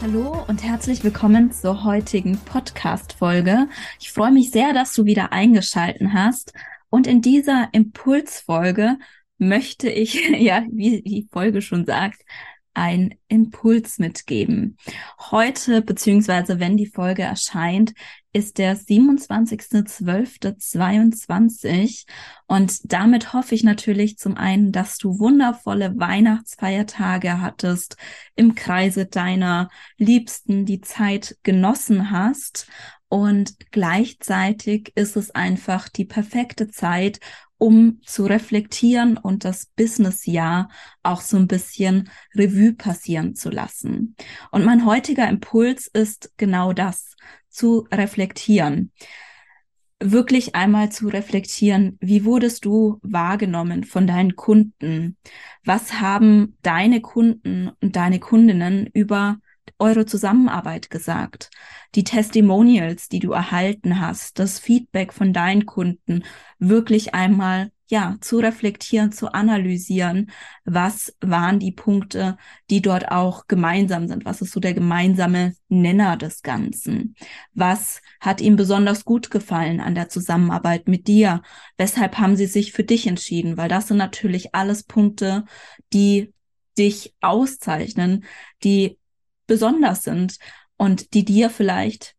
Hallo und herzlich willkommen zur heutigen Podcast-Folge. Ich freue mich sehr, dass du wieder eingeschalten hast. Und in dieser Impulsfolge möchte ich, ja, wie die Folge schon sagt, ein Impuls mitgeben. Heute, beziehungsweise wenn die Folge erscheint, ist der 27.12.22 und damit hoffe ich natürlich zum einen, dass du wundervolle Weihnachtsfeiertage hattest, im Kreise deiner Liebsten die Zeit genossen hast und gleichzeitig ist es einfach die perfekte Zeit, um zu reflektieren und das Businessjahr auch so ein bisschen Revue passieren zu lassen. Und mein heutiger Impuls ist genau das, zu reflektieren. Wirklich einmal zu reflektieren, wie wurdest du wahrgenommen von deinen Kunden? Was haben deine Kunden und deine Kundinnen über eure Zusammenarbeit gesagt? Die Testimonials, die du erhalten hast, das Feedback von deinen Kunden, wirklich einmal ja, zu reflektieren, zu analysieren, was waren die Punkte, die dort auch gemeinsam sind? Was ist so der gemeinsame Nenner des Ganzen? Was hat ihm besonders gut gefallen an der Zusammenarbeit mit dir? Weshalb haben sie sich für dich entschieden? Weil das sind natürlich alles Punkte, die dich auszeichnen, die besonders sind und die dir vielleicht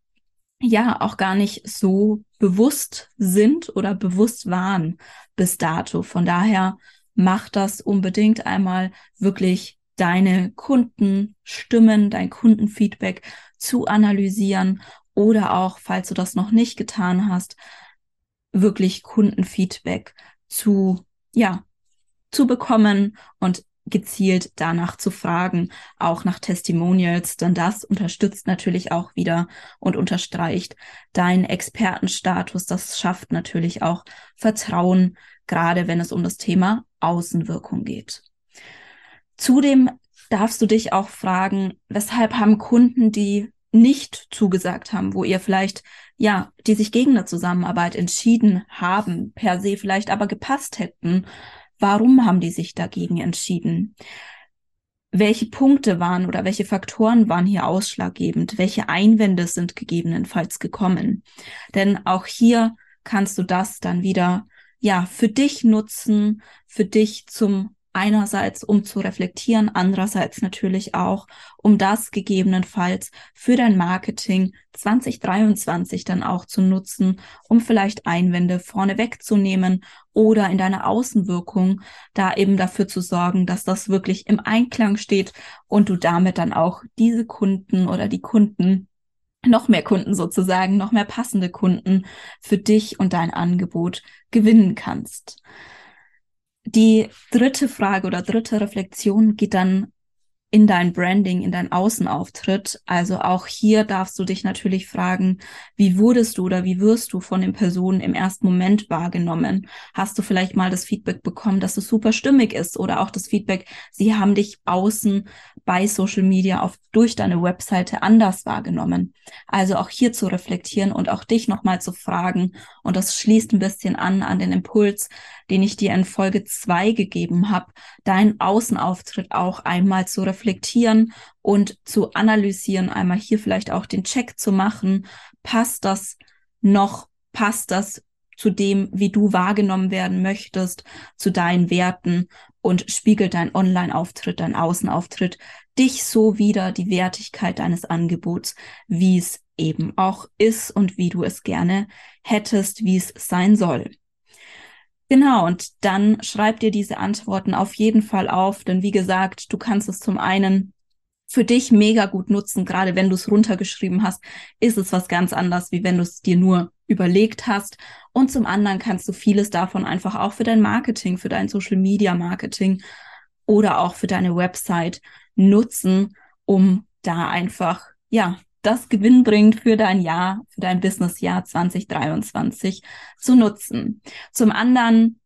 ja auch gar nicht so bewusst sind oder bewusst waren bis dato. Von daher mach das unbedingt einmal wirklich deine Kundenstimmen, dein Kundenfeedback zu analysieren oder auch, falls du das noch nicht getan hast, wirklich Kundenfeedback zu, ja, zu bekommen und gezielt danach zu fragen, auch nach Testimonials, denn das unterstützt natürlich auch wieder und unterstreicht deinen Expertenstatus. Das schafft natürlich auch Vertrauen, gerade wenn es um das Thema Außenwirkung geht. Zudem darfst du dich auch fragen, weshalb haben Kunden, die nicht zugesagt haben, wo ihr vielleicht, ja, die sich gegen eine Zusammenarbeit entschieden haben, per se vielleicht aber gepasst hätten, Warum haben die sich dagegen entschieden? Welche Punkte waren oder welche Faktoren waren hier ausschlaggebend? Welche Einwände sind gegebenenfalls gekommen? Denn auch hier kannst du das dann wieder, ja, für dich nutzen, für dich zum einerseits um zu reflektieren, andererseits natürlich auch, um das gegebenenfalls für dein Marketing 2023 dann auch zu nutzen, um vielleicht Einwände vorne wegzunehmen oder in deiner Außenwirkung da eben dafür zu sorgen, dass das wirklich im Einklang steht und du damit dann auch diese Kunden oder die Kunden noch mehr Kunden sozusagen, noch mehr passende Kunden für dich und dein Angebot gewinnen kannst. Die dritte Frage oder dritte Reflexion geht dann in dein Branding, in dein Außenauftritt. Also auch hier darfst du dich natürlich fragen, wie wurdest du oder wie wirst du von den Personen im ersten Moment wahrgenommen? Hast du vielleicht mal das Feedback bekommen, dass es super stimmig ist oder auch das Feedback, sie haben dich außen bei Social Media auf, durch deine Webseite anders wahrgenommen? Also auch hier zu reflektieren und auch dich nochmal zu fragen. Und das schließt ein bisschen an an den Impuls, den ich dir in Folge zwei gegeben habe, deinen Außenauftritt auch einmal zu reflektieren und zu analysieren, einmal hier vielleicht auch den Check zu machen. Passt das noch? Passt das zu dem, wie du wahrgenommen werden möchtest, zu deinen Werten und spiegelt dein Online-Auftritt, dein Außenauftritt dich so wieder die Wertigkeit deines Angebots, wie es eben auch ist und wie du es gerne hättest, wie es sein soll. Genau, und dann schreib dir diese Antworten auf jeden Fall auf, denn wie gesagt, du kannst es zum einen für dich mega gut nutzen, gerade wenn du es runtergeschrieben hast, ist es was ganz anderes, wie wenn du es dir nur überlegt hast. Und zum anderen kannst du vieles davon einfach auch für dein Marketing, für dein Social Media Marketing oder auch für deine Website nutzen, um da einfach, ja, das Gewinn bringt für dein Jahr, für dein Businessjahr 2023 zu nutzen. Zum anderen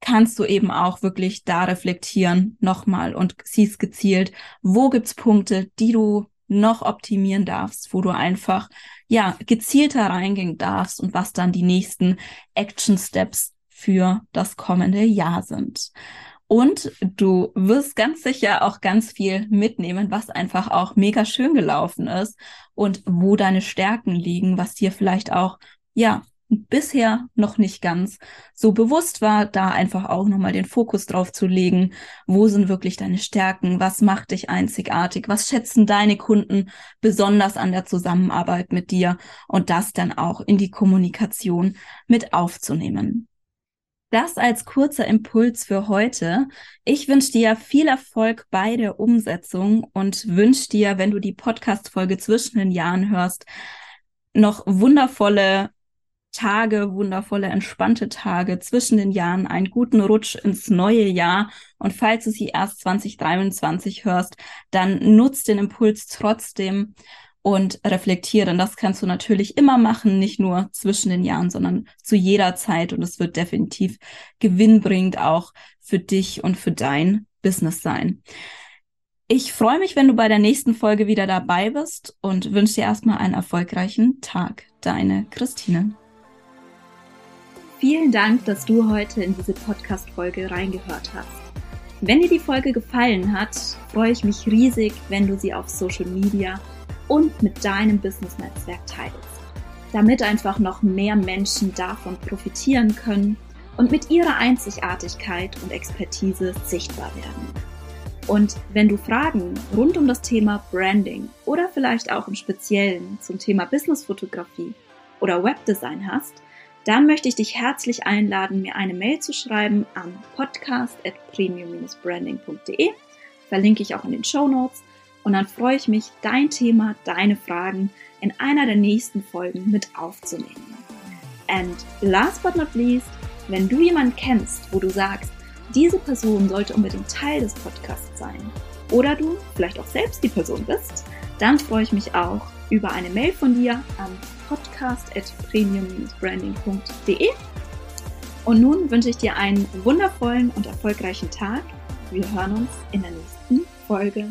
kannst du eben auch wirklich da reflektieren nochmal und siehst gezielt, wo gibt's Punkte, die du noch optimieren darfst, wo du einfach ja gezielter reingehen darfst und was dann die nächsten Action Steps für das kommende Jahr sind. Und du wirst ganz sicher auch ganz viel mitnehmen, was einfach auch mega schön gelaufen ist und wo deine Stärken liegen, was dir vielleicht auch, ja, bisher noch nicht ganz so bewusst war, da einfach auch nochmal den Fokus drauf zu legen. Wo sind wirklich deine Stärken? Was macht dich einzigartig? Was schätzen deine Kunden besonders an der Zusammenarbeit mit dir? Und das dann auch in die Kommunikation mit aufzunehmen. Das als kurzer Impuls für heute. Ich wünsche dir viel Erfolg bei der Umsetzung und wünsche dir, wenn du die Podcast-Folge zwischen den Jahren hörst, noch wundervolle Tage, wundervolle, entspannte Tage zwischen den Jahren, einen guten Rutsch ins neue Jahr. Und falls du sie erst 2023 hörst, dann nutzt den Impuls trotzdem und reflektieren. Das kannst du natürlich immer machen, nicht nur zwischen den Jahren, sondern zu jeder Zeit. Und es wird definitiv gewinnbringend auch für dich und für dein Business sein. Ich freue mich, wenn du bei der nächsten Folge wieder dabei bist und wünsche dir erstmal einen erfolgreichen Tag. Deine Christine. Vielen Dank, dass du heute in diese Podcast-Folge reingehört hast. Wenn dir die Folge gefallen hat, freue ich mich riesig, wenn du sie auf Social Media und mit deinem Business-Netzwerk teilst, damit einfach noch mehr Menschen davon profitieren können und mit ihrer Einzigartigkeit und Expertise sichtbar werden. Und wenn du Fragen rund um das Thema Branding oder vielleicht auch im Speziellen zum Thema Businessfotografie oder Webdesign hast, dann möchte ich dich herzlich einladen, mir eine Mail zu schreiben an podcast.premium-branding.de. Verlinke ich auch in den Show Notes. Und dann freue ich mich, dein Thema, deine Fragen in einer der nächsten Folgen mit aufzunehmen. And last but not least, wenn du jemanden kennst, wo du sagst, diese Person sollte unbedingt Teil des Podcasts sein, oder du vielleicht auch selbst die Person bist, dann freue ich mich auch über eine Mail von dir an podcast.premium-branding.de. Und nun wünsche ich dir einen wundervollen und erfolgreichen Tag. Wir hören uns in der nächsten Folge.